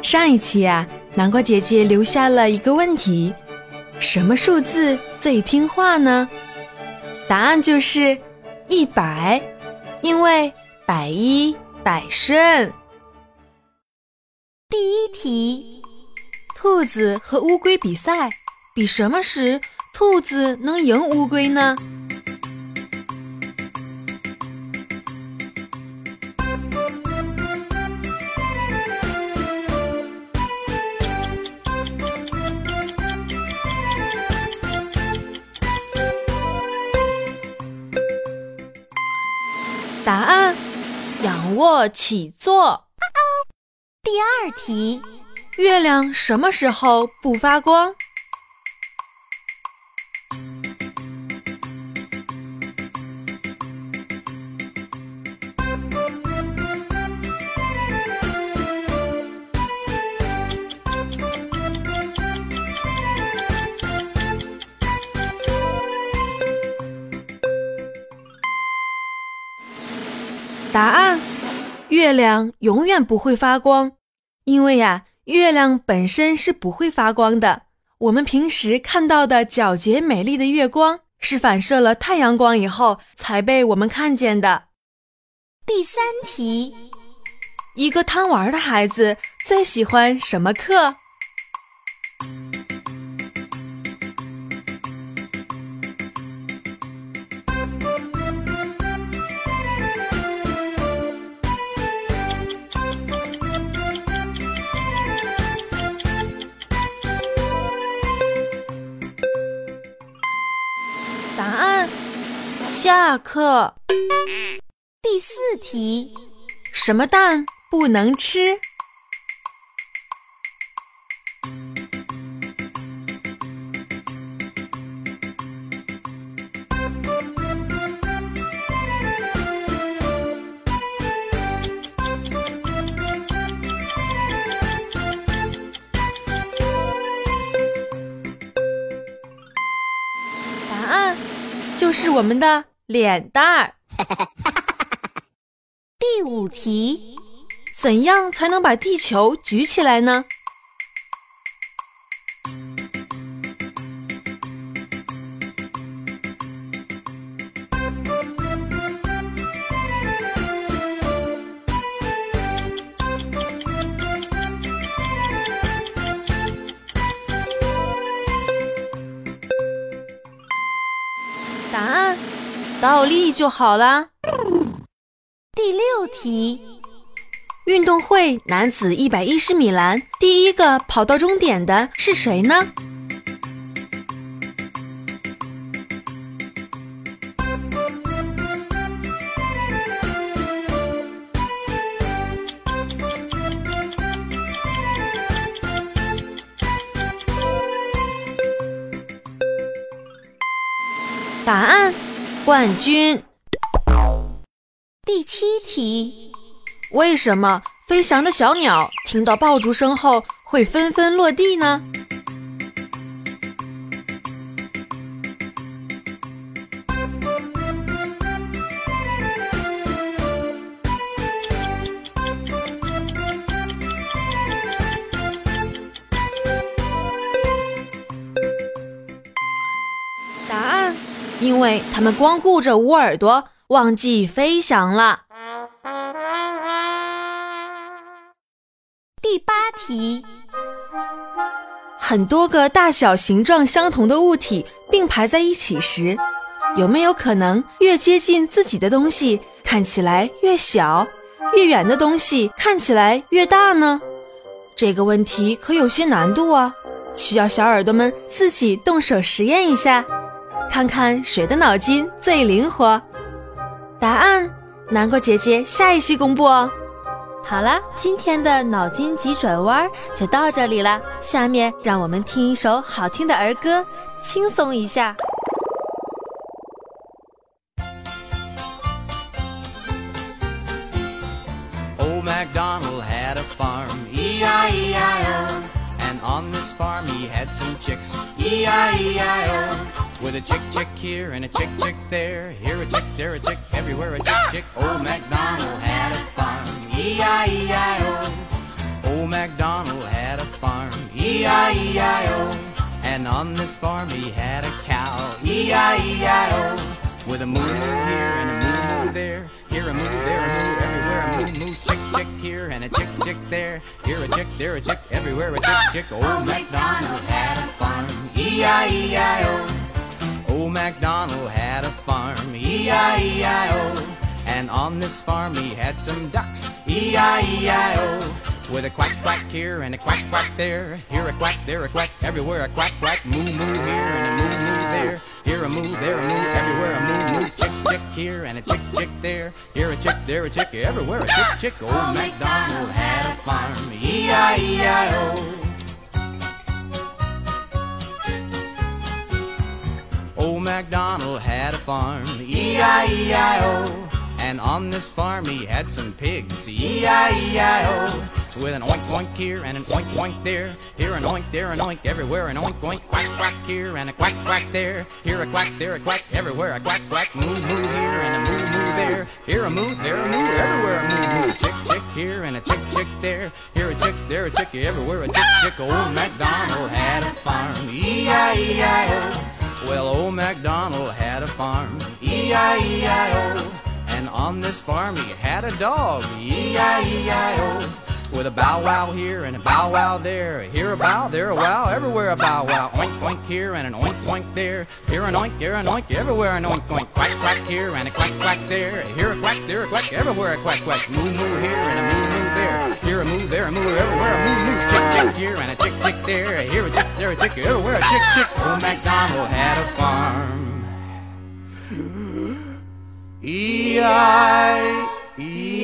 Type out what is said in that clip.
上一期啊，南瓜姐姐留下了一个问题：什么数字最听话呢？答案就是一百，因为百依百顺。第一题，兔子和乌龟比赛，比什么时兔子能赢乌龟呢？仰卧起坐。第二题，月亮什么时候不发光？答案：月亮永远不会发光，因为呀，月亮本身是不会发光的。我们平时看到的皎洁美丽的月光，是反射了太阳光以后才被我们看见的。第三题，一个贪玩的孩子最喜欢什么课？下课。第四题，什么蛋不能吃？就是我们的脸蛋儿。第五题，怎样才能把地球举起来呢？答案，倒立就好了。第六题，运动会男子一百一十米栏第一个跑到终点的是谁呢？答案，冠军。第七题，为什么飞翔的小鸟听到爆竹声后会纷纷落地呢？因为它们光顾着捂耳朵。忘记飞翔了。第八题，很多个大小形状相同的物体并排在一起时，有没有可能越接近自己的东西看起来越小，越远的东西看起来越大呢？这个问题可有些难度啊，需要小耳朵们自己动手实验一下，看看谁的脑筋最灵活。答案，南瓜姐姐下一期公布哦。好了，今天的脑筋急转弯就到这里了。下面让我们听一首好听的儿歌，轻松一下。Old MacDonald had a farm, E-I-E-I-O. And on this farm he had some chicks, E-I-E-I-O. With a chick chick here and a chick chick there, here a chick, there a chick, everywhere a chick chick. Old MacDonald had a farm, E-I-E-I-O. Old MacDonald had a farm, E-I-E-I-O. And on this farm he had a cow, E-I-E-I-O. With a moo here and a moo there, here a moo, there a moo, everywhere a moo moo, chick here and a chick chick there, here a chick, there a chick, everywhere a chick chick. Old MacDonald had a farm, E-I-E-I-O. Old MacDonald had a farm, E-I-E-I-O. And on this farm he had some ducks, E-I-E-I-O. With a quack quack here and a quack quack there, here a quack, there a quack, everywhere a quack quack, moo moo here and a moo moo there, here a moo, there a moo, everywhere a moo moo, chick chick here and a chick chick there, here a chick, there a chick, everywhere a chick chick. Old MacDonald had a farm, E-I-E-I-O. Old MacDonald had a farm, E-I-E-I-O. And on this farm he had some pigs, E-I-E-I-O. With an oink oink here and an oink oink there. Here an oink, there an oink, everywhere an oink oink. Quack quack here and a quack quack there. Here a quack, there a quack, everywhere a quack quack. Moo moo here and a moo moo there. Here a moo, there a moo, everywhere a moo moo. Chick chick here and a chick chick there. Here a chick, there a chick, everywhere a chick chick. Old MacDonald had a farm, E-I-E-I-O. Well, old MacDonald had a farm, E-I-E-I-O. And on this farm he had a dog, E-I-E-I-O. With a bow wow here and a bow wow there. Here a bow, there a wow, everywhere a bow wow. Oink oink here and an oink oink there. Here an oink, here an oink, everywhere an oink oink. Quack quack here and a quack quack there. Here a quack, there a quack, everywhere a quack quack. Moo moo here and a moo moo there. Here a moo, there a moo, everywhere a moo moo. Chick chick here and a chick chick there. Here a chick, there a chick, everywhere a chick chick. Old MacDonald had a farm. E I E